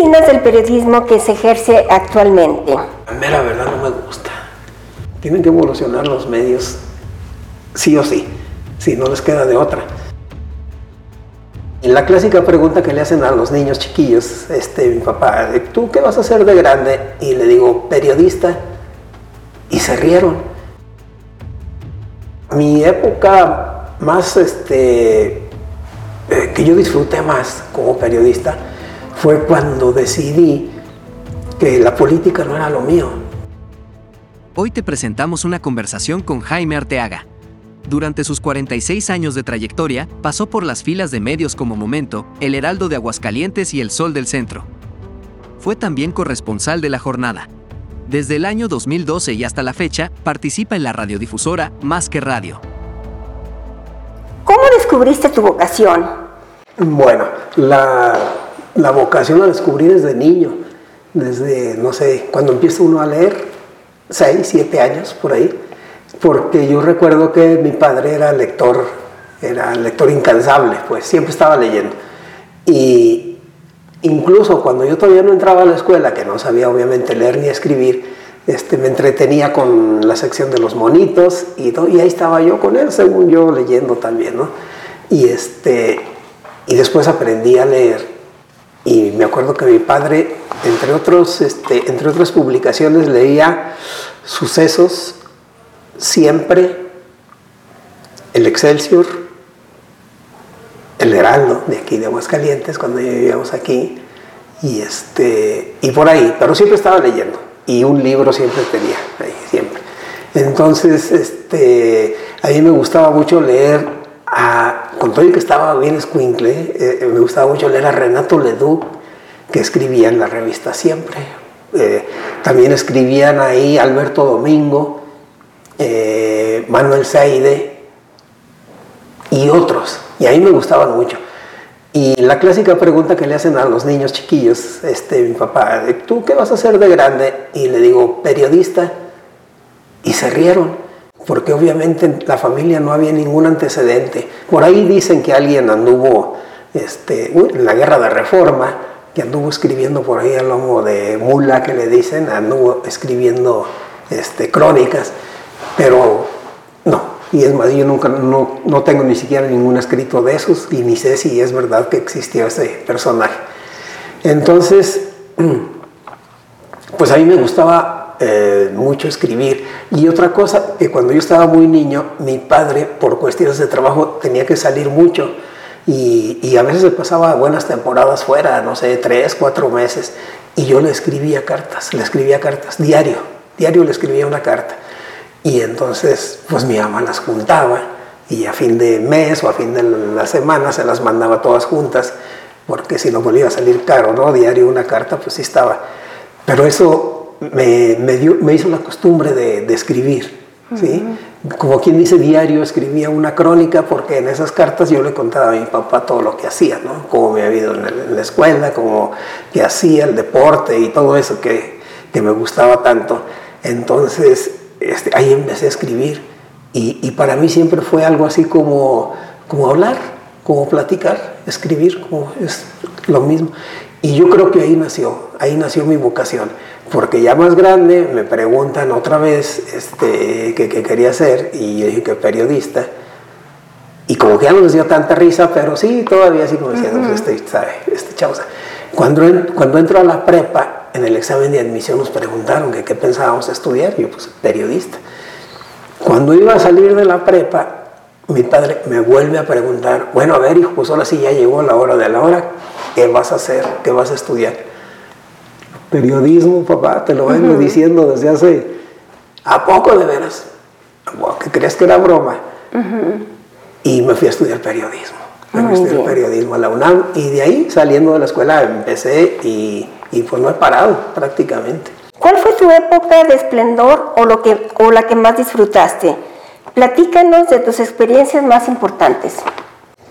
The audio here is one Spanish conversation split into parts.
opinas del periodismo que se ejerce actualmente? A mí la verdad no me gusta. Tienen que evolucionar los medios sí o sí, si no les queda de otra. La clásica pregunta que le hacen a los niños chiquillos, este, mi papá, ¿tú qué vas a hacer de grande? Y le digo, periodista. Y se rieron. Mi época más, este, eh, que yo disfruté más como periodista, fue cuando decidí que la política no era lo mío. Hoy te presentamos una conversación con Jaime Arteaga, durante sus 46 años de trayectoria, pasó por las filas de medios como Momento, El Heraldo de Aguascalientes y El Sol del Centro. Fue también corresponsal de la jornada. Desde el año 2012 y hasta la fecha, participa en la radiodifusora Más que Radio. ¿Cómo descubriste tu vocación? Bueno, la, la vocación la descubrí desde niño, desde, no sé, cuando empieza uno a leer, 6, 7 años por ahí porque yo recuerdo que mi padre era lector, era lector incansable, pues siempre estaba leyendo. Y incluso cuando yo todavía no entraba a la escuela, que no sabía obviamente leer ni escribir, este, me entretenía con la sección de los monitos y, y ahí estaba yo con él, según yo, leyendo también, ¿no? Y, este, y después aprendí a leer y me acuerdo que mi padre, entre, otros, este, entre otras publicaciones, leía sucesos siempre el Excelsior, el Heraldo de aquí de Aguascalientes, cuando vivíamos aquí, y, este, y por ahí, pero siempre estaba leyendo, y un libro siempre tenía, ahí, siempre. Entonces, este, a mí me gustaba mucho leer, a, con todo el que estaba bien escuincle, eh, me gustaba mucho leer a Renato Leduc, que escribía en la revista Siempre. Eh, también escribían ahí Alberto Domingo, eh, Manuel Saide y otros. Y a mí me gustaban mucho. Y la clásica pregunta que le hacen a los niños chiquillos, este, mi papá, ¿tú qué vas a hacer de grande? Y le digo, periodista. Y se rieron, porque obviamente en la familia no había ningún antecedente. Por ahí dicen que alguien anduvo este, en la guerra de reforma, que anduvo escribiendo por ahí al lomo de mula, que le dicen, anduvo escribiendo este, crónicas. Pero no, y es más, yo nunca, no, no, tengo ni siquiera ningún escrito de esos y ni sé si es verdad que existió ese personaje. Entonces, pues a mí me gustaba eh, mucho escribir. Y otra cosa, que cuando yo estaba muy niño, mi padre, por cuestiones de trabajo, tenía que salir mucho. Y, y, a veces se pasaba buenas temporadas fuera, no sé, tres, cuatro meses. Y yo le escribía cartas, le escribía cartas, diario, diario le escribía una carta. Y entonces, pues mi mamá las juntaba y a fin de mes o a fin de la semana se las mandaba todas juntas, porque si no volvía a salir caro, ¿no? Diario una carta, pues sí estaba. Pero eso me, me, dio, me hizo la costumbre de, de escribir, ¿sí? Como quien dice diario, escribía una crónica porque en esas cartas yo le contaba a mi papá todo lo que hacía, ¿no? Cómo me había ido en, la escuela, cómo que hacía, el deporte y todo eso que, que me gustaba tanto. Entonces, este, ahí empecé a escribir y, para mí siempre fue algo así como, como hablar, como platicar, escribir, como es lo mismo. Y yo creo que ahí nació, ahí nació mi vocación, porque ya más grande me preguntan otra vez este, qué quería ser y yo dije que periodista. Y como que ya no les dio tanta risa, pero sí, todavía así como pues, este, ¿sabe? Este chauza. Cuando, cuando entro a la prepa, en el examen de admisión nos preguntaron que qué pensábamos estudiar, yo pues periodista. Cuando iba a salir de la prepa, mi padre me vuelve a preguntar, bueno, a ver, hijo, pues ahora sí ya llegó la hora de la hora, ¿qué vas a hacer? ¿Qué vas a estudiar? Periodismo, papá, te lo vengo diciendo desde hace, ¿a poco de veras? ¿Qué crees que era broma? Y me fui a estudiar periodismo. Me fui a estudiar periodismo a la UNAM y de ahí, saliendo de la escuela, empecé y y pues no he parado prácticamente. ¿Cuál fue tu época de esplendor o, lo que, o la que más disfrutaste? Platícanos de tus experiencias más importantes.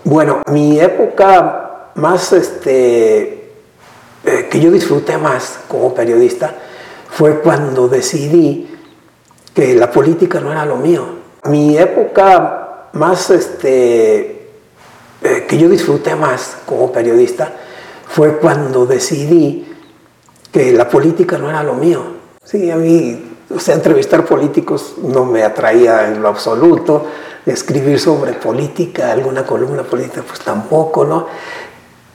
Bueno, mi época más, este, eh, que yo disfruté más como periodista fue cuando decidí que la política no era lo mío. Mi época más, este, eh, que yo disfruté más como periodista fue cuando decidí que la política no era lo mío. Sí, a mí, o sea, entrevistar políticos no me atraía en lo absoluto, escribir sobre política, alguna columna política, pues tampoco, ¿no?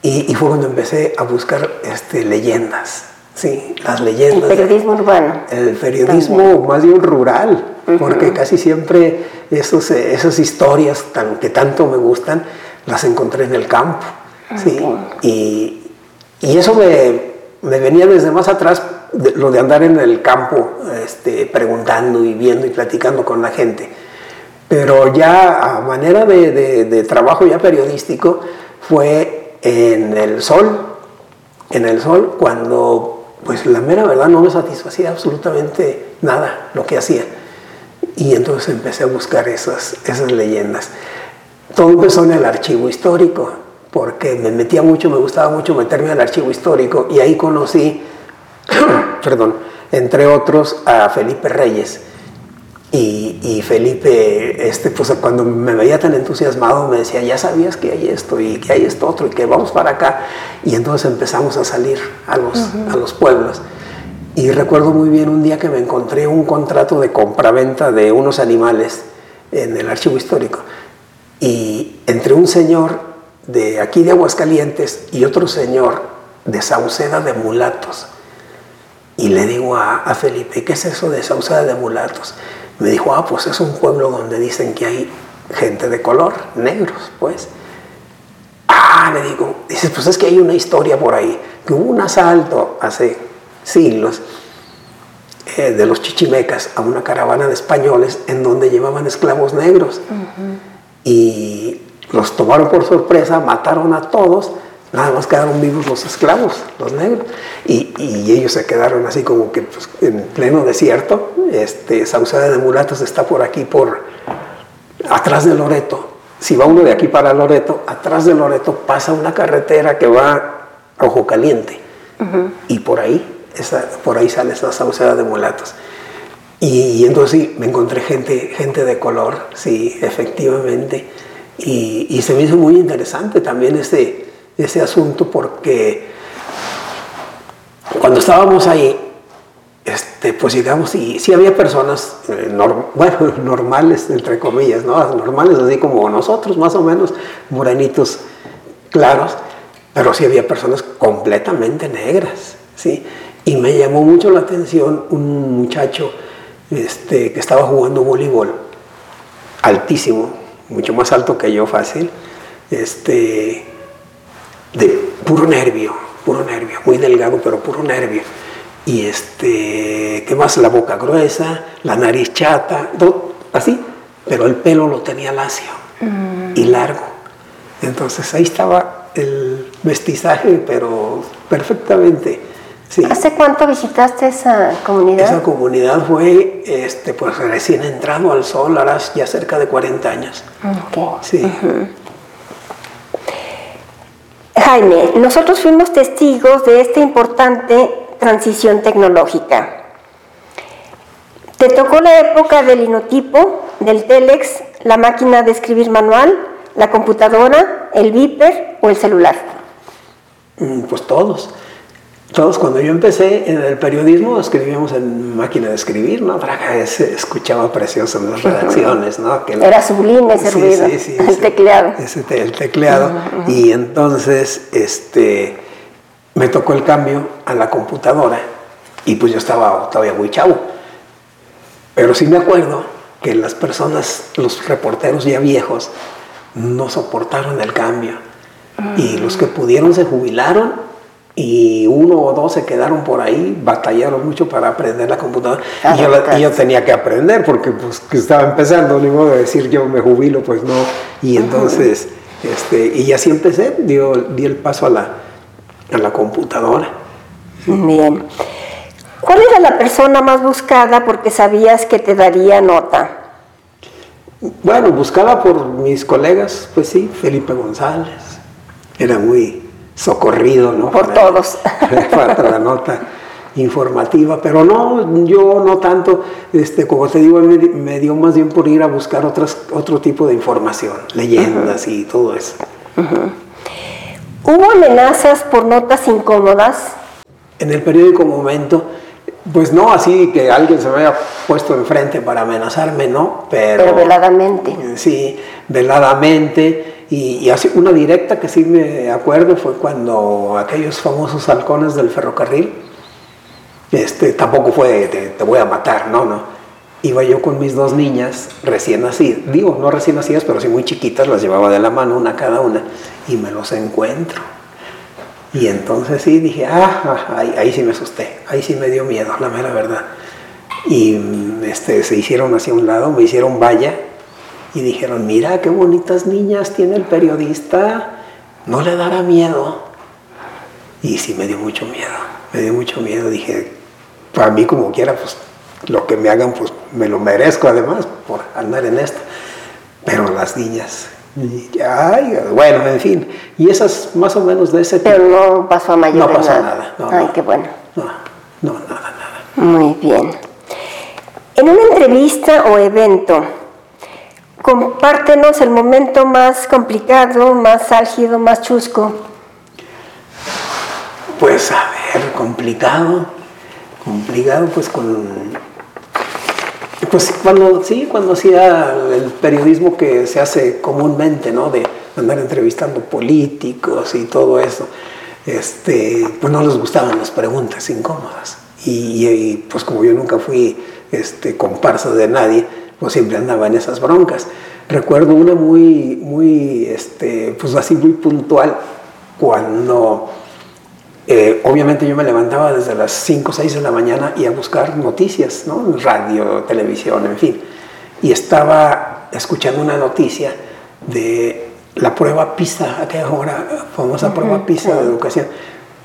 Y, fue cuando empecé a buscar este, leyendas, sí, las leyendas. El periodismo urbano. El periodismo más bien rural, porque casi siempre esos, esas historias tan, que tanto me gustan las encontré en el campo, sí, y, y eso me, me venía desde más atrás lo de andar en el campo este, preguntando y viendo y platicando con la gente. Pero ya a manera de, de, trabajo ya periodístico fue en el sol, en el sol cuando pues la mera verdad no me satisfacía absolutamente nada lo que hacía. Y entonces empecé a buscar esas, esas leyendas. Todo empezó en el archivo histórico porque me metía mucho, me gustaba mucho meterme al archivo histórico y ahí conocí, perdón, entre otros a Felipe Reyes. Y, Felipe, este, pues cuando me veía tan entusiasmado, me decía, ya sabías que hay esto y que hay esto otro y que vamos para acá. Y entonces empezamos a salir a los, a los pueblos. Y recuerdo muy bien un día que me encontré un contrato de compraventa de unos animales en el archivo histórico. Y entre un señor de aquí de Aguascalientes y otro señor de Sauceda de Mulatos. Y le digo a, Felipe, ¿qué es eso de Sauceda de Mulatos? Me dijo, ah, pues es un pueblo donde dicen que hay gente de color, negros, pues. Ah, le digo, dices, pues es que hay una historia por ahí, que hubo un asalto hace siglos eh, de los chichimecas a una caravana de españoles en donde llevaban esclavos negros. Y los tomaron por sorpresa, mataron a todos, nada más quedaron vivos los esclavos, los negros. Y, ellos se quedaron así como que pues, en pleno desierto. Este, Sauceda de Mulatos está por aquí, por atrás de Loreto. Si va uno de aquí para Loreto, atrás de Loreto pasa una carretera que va a Ojo Caliente. Y por ahí, esa, por ahí sale esa Sauceda de Mulatos. Y, y, entonces sí, me encontré gente, gente de color, sí, efectivamente. Y, se me hizo muy interesante también ese, ese asunto porque cuando estábamos ahí, este, pues llegamos y sí había personas, eh, bueno, normales, entre comillas, ¿no? Normales, así como nosotros, más o menos, morenitos claros, pero sí había personas completamente negras, ¿sí? Y me llamó mucho la atención un muchacho este, que estaba jugando voleibol, altísimo, mucho más alto que yo fácil, este, de puro nervio, puro nervio, muy delgado, pero puro nervio. Y este, ¿qué más? La boca gruesa, la nariz chata, así, pero el pelo lo tenía lacio y mm. largo. Entonces ahí estaba el mestizaje, pero perfectamente ¿Hace cuánto visitaste esa comunidad? Esa comunidad fue este, pues, recién entrado al sol, ahora ya cerca de 40 años. Sí. Jaime, nosotros fuimos testigos de esta importante transición tecnológica. Te tocó la época del linotipo, del telex, la máquina de escribir manual, la computadora, el viper o el celular. Mm, pues todos. Todos, cuando yo empecé en el periodismo, escribíamos en máquina de escribir, ¿no? Para se escuchaba precioso en las redacciones, ¿no? Que Era sublime ese ruido, el tecleado. el tecleado. Y entonces, este, me tocó el cambio a la computadora y pues yo estaba todavía muy chavo. Pero sí me acuerdo que las personas, los reporteros ya viejos, no soportaron el cambio. Y los que pudieron se jubilaron y uno o dos se quedaron por ahí, batallaron mucho para aprender la computadora. y, yo, tenía que aprender porque pues, estaba empezando, ni modo de decir yo me jubilo, pues no. Y entonces, este, y así empecé, dio, di el paso a la, a la computadora. Bien. ¿Cuál era la persona más buscada porque sabías que te daría nota? Bueno, buscaba por mis colegas, pues sí, Felipe González. Era muy, socorrido, ¿no? Por todos. Para la nota informativa, pero no, yo no tanto, este, como te digo, me, dio más bien por ir a buscar otras, otro tipo de información, leyendas y todo eso. ¿Hubo amenazas por notas incómodas? En el periódico Momento, pues no así que alguien se me haya puesto enfrente para amenazarme, no, pero... Pero veladamente. Sí, veladamente. Y, y así una directa que sí me acuerdo fue cuando aquellos famosos halcones del ferrocarril, este, tampoco fue te, voy a matar, no, no. Iba yo con mis dos niñas recién nacidas, digo, no recién nacidas, pero sí muy chiquitas, las llevaba de la mano una cada una, y me los encuentro. Y entonces sí dije, ah, ah, ahí, ahí sí me asusté, ahí sí me dio miedo, la mera verdad. Y este, se hicieron hacia un lado, me hicieron valla y dijeron, mira qué bonitas niñas tiene el periodista, no le dará miedo. Y sí me dio mucho miedo, me dio mucho miedo, dije, para mí como quiera, pues lo que me hagan, pues me lo merezco además por andar en esto. Pero las niñas, ay, bueno, en fin, y esas más o menos de ese tipo. Pero no pasó a mayor No pasó nada, no, Ay, no. qué bueno. No, no, nada, nada. Muy bien. En una entrevista o evento, compártenos el momento más complicado, más álgido, más chusco. Pues a ver, complicado, complicado pues con... Pues cuando, sí, cuando hacía el periodismo que se hace comúnmente, ¿no? De andar entrevistando políticos y todo eso, este, pues no les gustaban las preguntas incómodas. Y, pues como yo nunca fui este, comparsa de nadie, pues siempre andaba en esas broncas. Recuerdo una muy, muy, este, pues así muy puntual, cuando eh, obviamente yo me levantaba desde las 5 o 6 de la mañana y a buscar noticias, ¿no? Radio, televisión, en fin. Y estaba escuchando una noticia de la prueba PISA, aquella hora, famosa prueba PISA de educación,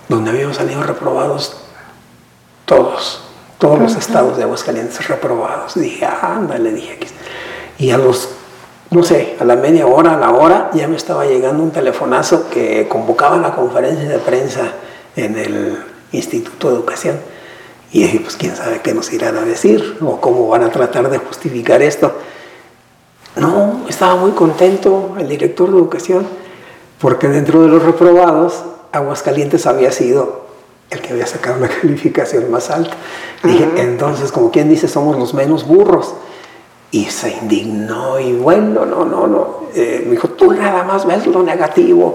donde habíamos salido reprobados todos, todos los estados de Aguascalientes reprobados. Dije, ándale, dije. Y a los, no sé, a la media hora, a la hora, ya me estaba llegando un telefonazo que convocaba la conferencia de prensa en el Instituto de Educación. Y dije, pues quién sabe qué nos irán a decir o cómo van a tratar de justificar esto. No, estaba muy contento el director de educación porque dentro de los reprobados, Aguascalientes había sido el que había sacado la calificación más alta. Dije, entonces, como quien dice, somos los menos burros. Y se indignó y bueno, no, no, no. Eh, me dijo, tú nada más ves lo negativo.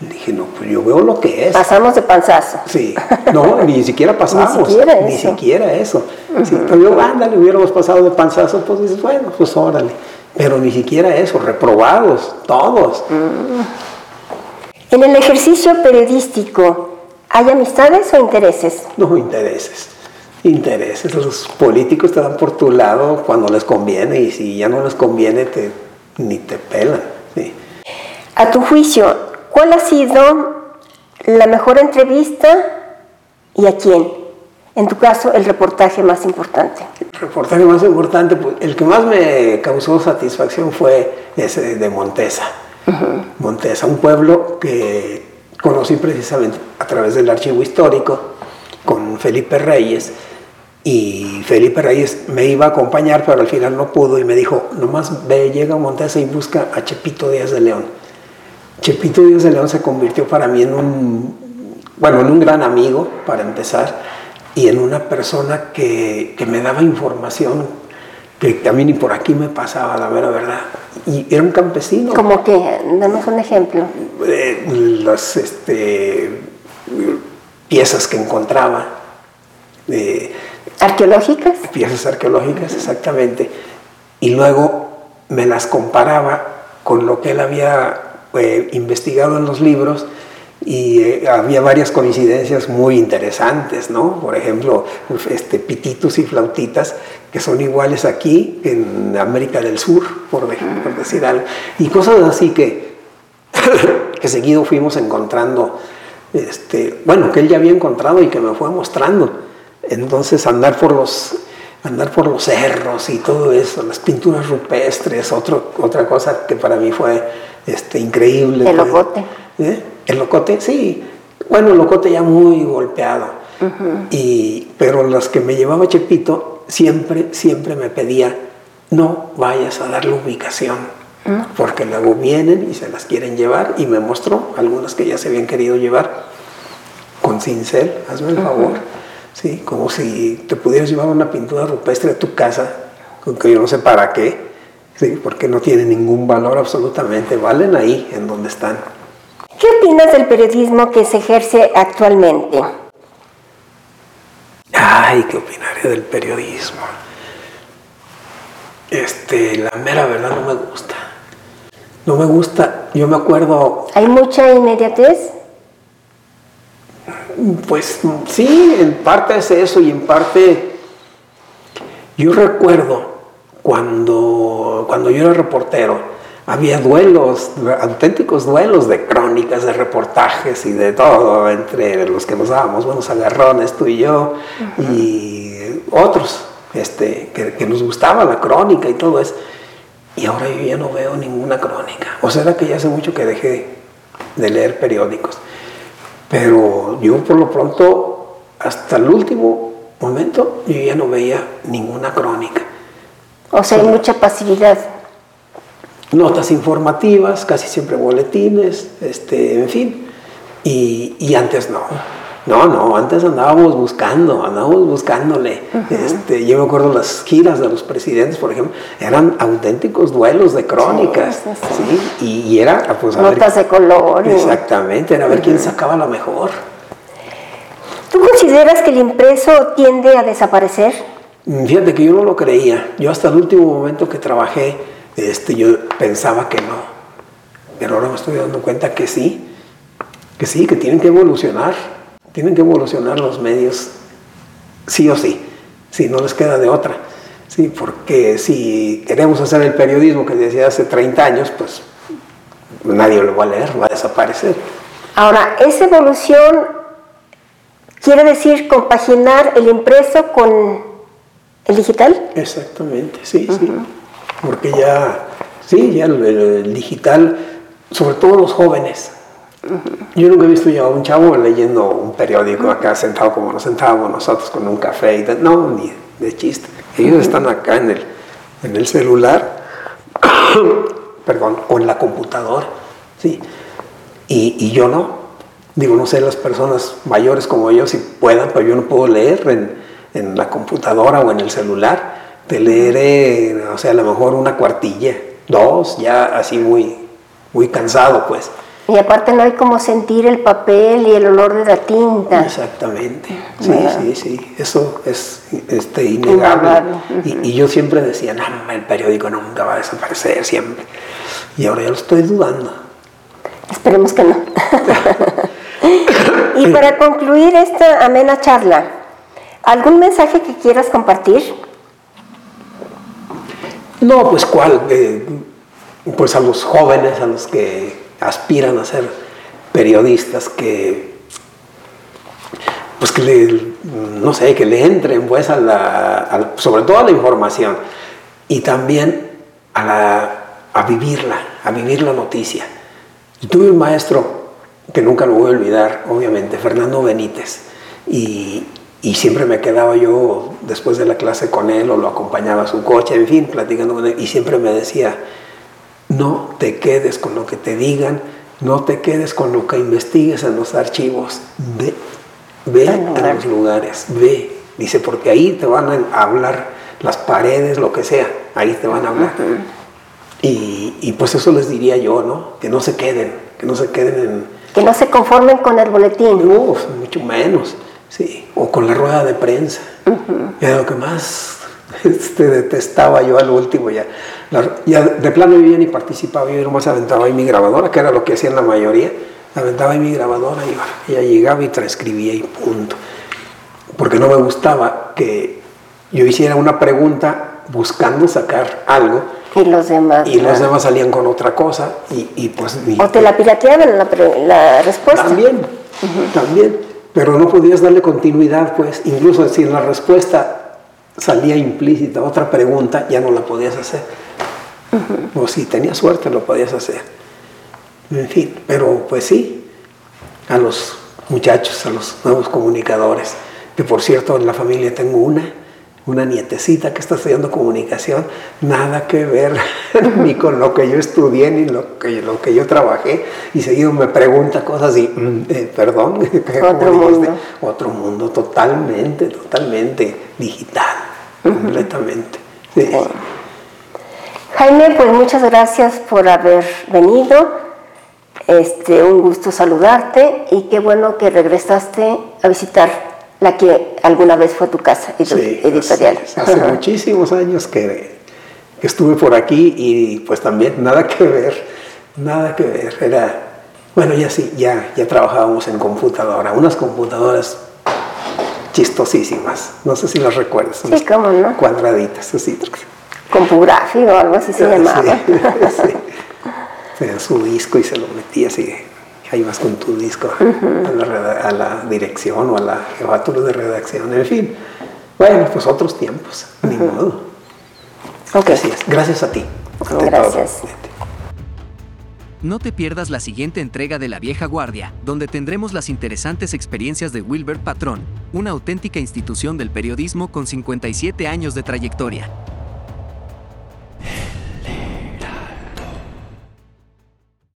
Dije, no, pues yo veo lo que es. Pasamos de panzazo. Sí, no, ni siquiera pasamos. ni siquiera ni eso. siquiera eso. Uh -huh. sí, yo, ándale, hubiéramos pasado de panzazo, pues dices, bueno, pues órale. Pero ni siquiera eso, reprobados, todos. Uh -huh. En el ejercicio periodístico, ¿hay amistades o intereses? No, intereses. Intereses. Los políticos te dan por tu lado cuando les conviene y si ya no les conviene, te, ni te pelan. Sí. A tu juicio, ¿Cuál ha sido la mejor entrevista y a quién? En tu caso, el reportaje más importante. El reportaje más importante, pues, el que más me causó satisfacción fue ese de Montesa. Uh -huh. Montesa, un pueblo que conocí precisamente a través del archivo histórico con Felipe Reyes. Y Felipe Reyes me iba a acompañar, pero al final no pudo y me dijo, nomás ve, llega a Montesa y busca a Chepito Díaz de León. Chepito Díaz de León se convirtió para mí en un, bueno, en un gran amigo, para empezar, y en una persona que, que me daba información que mí ni por aquí me pasaba, la vera verdad. Y era un campesino. ¿Cómo que? Danos un ejemplo. Eh, las este, piezas que encontraba. Eh, ¿Arqueológicas? Piezas arqueológicas, exactamente. Y luego me las comparaba con lo que él había eh, investigado en los libros y eh, había varias coincidencias muy interesantes, ¿no? Por ejemplo, este, pititos y flautitas que son iguales aquí en América del Sur, por, por decir algo. Y cosas así que, que seguido fuimos encontrando, este, bueno, que él ya había encontrado y que me fue mostrando. Entonces andar por los andar por los cerros y todo eso, las pinturas rupestres, otro, otra cosa que para mí fue este, increíble. El locote. ¿Eh? El locote, sí. Bueno, el locote ya muy golpeado. Uh -huh. y, pero los que me llevaba Chepito siempre, siempre me pedía, no vayas a dar la ubicación, uh -huh. porque luego vienen y se las quieren llevar y me mostró algunas que ya se habían querido llevar con cincel, hazme el favor. Sí, como si te pudieras llevar una pintura rupestre a tu casa, que yo no sé para qué, sí, porque no tiene ningún valor absolutamente, valen ahí en donde están. ¿Qué opinas del periodismo que se ejerce actualmente? Ay, ¿qué opinaría del periodismo? Este, la mera verdad no me gusta. No me gusta. Yo me acuerdo. ¿Hay mucha inmediatez? Pues sí, en parte es eso y en parte. Yo recuerdo cuando, cuando yo era reportero, había duelos, auténticos duelos de crónicas, de reportajes y de todo, entre los que nos dábamos buenos agarrones, tú y yo, y otros este, que, nos gustaba la crónica y todo eso. Y ahora yo ya no veo ninguna crónica. O sea, que ya hace mucho que dejé de leer periódicos. Pero yo por lo pronto, hasta el último momento, yo ya no veía ninguna crónica. O sea, hay mucha pasividad. Notas informativas, casi siempre boletines, este, en fin. Y, y antes no. No, no, antes andábamos buscando, andábamos buscándole. este, yo me acuerdo las giras de los presidentes, por ejemplo, eran auténticos duelos de crónicas. Sí, Y, era, pues, Notas de color. Exactamente, era a ver quién sacaba la mejor. ¿Tú consideras que el impreso tiende a desaparecer? Mm, fíjate que yo no lo creía. Yo hasta el último momento que trabajé, este, yo pensaba que no. Pero ahora me estoy dando cuenta que sí, que sí, que tienen que evolucionar tienen que evolucionar los medios sí o sí, si no les queda de otra. Sí, porque si queremos hacer el periodismo que decía hace 30 años, pues nadie lo va a leer, va a desaparecer. Ahora, esa evolución quiere decir compaginar el impreso con el digital. Exactamente, sí, sí. Porque ya, sí, ya el digital, sobre todo los jóvenes, yo nunca he visto yo a un chavo leyendo un periódico acá sentado como nos sentábamos nosotros con un café y no, ni de chiste. Ellos están acá en el, en el celular, perdón, o en la computadora, ¿sí? Y, y, yo no. Digo, no sé las personas mayores como yo si puedan, pero yo no puedo leer en, en la computadora o en el celular. Te leeré, o sea, a lo mejor una cuartilla, dos, ya así muy, muy cansado, pues. Y aparte no hay como sentir el papel y el olor de la tinta. Exactamente. Sí, sí, sí. Eso es este, innegable. y, yo siempre decía, no, el periódico nunca va a desaparecer, siempre. Y ahora ya lo estoy dudando. Esperemos que no. y para concluir esta amena charla, ¿algún mensaje que quieras compartir? No, pues cuál. Eh, pues a los jóvenes, a los que aspiran a ser periodistas que pues que le, no sé, que le entren pues a la, sobre todo a la información y también a, a vivirla, a vivir la noticia. Yo tuve un maestro que nunca lo voy a olvidar, obviamente, Fernando Benítez, y, y siempre me quedaba yo después de la clase con él o lo acompañaba a su coche, en fin, platicando con él, y siempre me decía, no te quedes con lo que te digan, no te quedes con lo que investigues en los archivos. Ve, ve a los lugares, ve. Dice, porque ahí te van a hablar las paredes, lo que sea, ahí te van a hablar. y, pues eso les diría yo, ¿no? Que no se queden, que no se queden en... Que no se conformen con el boletín. No, mucho menos, sí. O con la rueda de prensa. Era lo que más este, detestaba yo al último ya ya de plano yo ya ni participaba, yo nomás aventaba ahí mi grabadora, que era lo que hacían la mayoría, aventaba ahí mi grabadora y ella llegaba y transcribía y punto. Porque no me gustaba que yo hiciera una pregunta buscando sacar algo. Y los demás. Y los demás salían con otra cosa y, pues... o te la pirateaban la, la respuesta. También, también. Pero no podías darle continuidad, pues, incluso si la respuesta salía implícita otra pregunta, ya no la podías hacer. O si tenías suerte lo podías hacer. En fin, pero pues sí, a los muchachos, a los nuevos comunicadores, que por cierto en la familia tengo una, una nietecita que está estudiando comunicación, nada que ver ni con lo que yo estudié ni lo que, lo que yo trabajé. Y seguido me pregunta cosas y, mm, eh, perdón, otro mundo. Otro mundo, totalmente, totalmente digital, completamente. Sí. Jaime, pues muchas gracias por haber venido. Este, un gusto saludarte y qué bueno que regresaste a visitar la que alguna vez fue tu casa editorial. hace muchísimos años que, estuve por aquí y pues también nada que ver, nada que ver. Era, bueno, ya sí, ya, ya trabajábamos en computadora, unas computadoras chistosísimas. No sé si las recuerdas. Sí, cómo no. Cuadraditas, así. Compugráfico o algo así se llamaba. Sí, su disco y se lo metía así ahí vas con tu disco a, la dirección o a la jefatura de redacción, en fin. Bueno, pues otros tiempos, ni modo. Gracias, gracias a ti. Gracias. No te pierdas la siguiente entrega de La Vieja Guardia, donde tendremos las interesantes experiencias de Wilbert Patrón, una auténtica institución del periodismo con 57 años de trayectoria.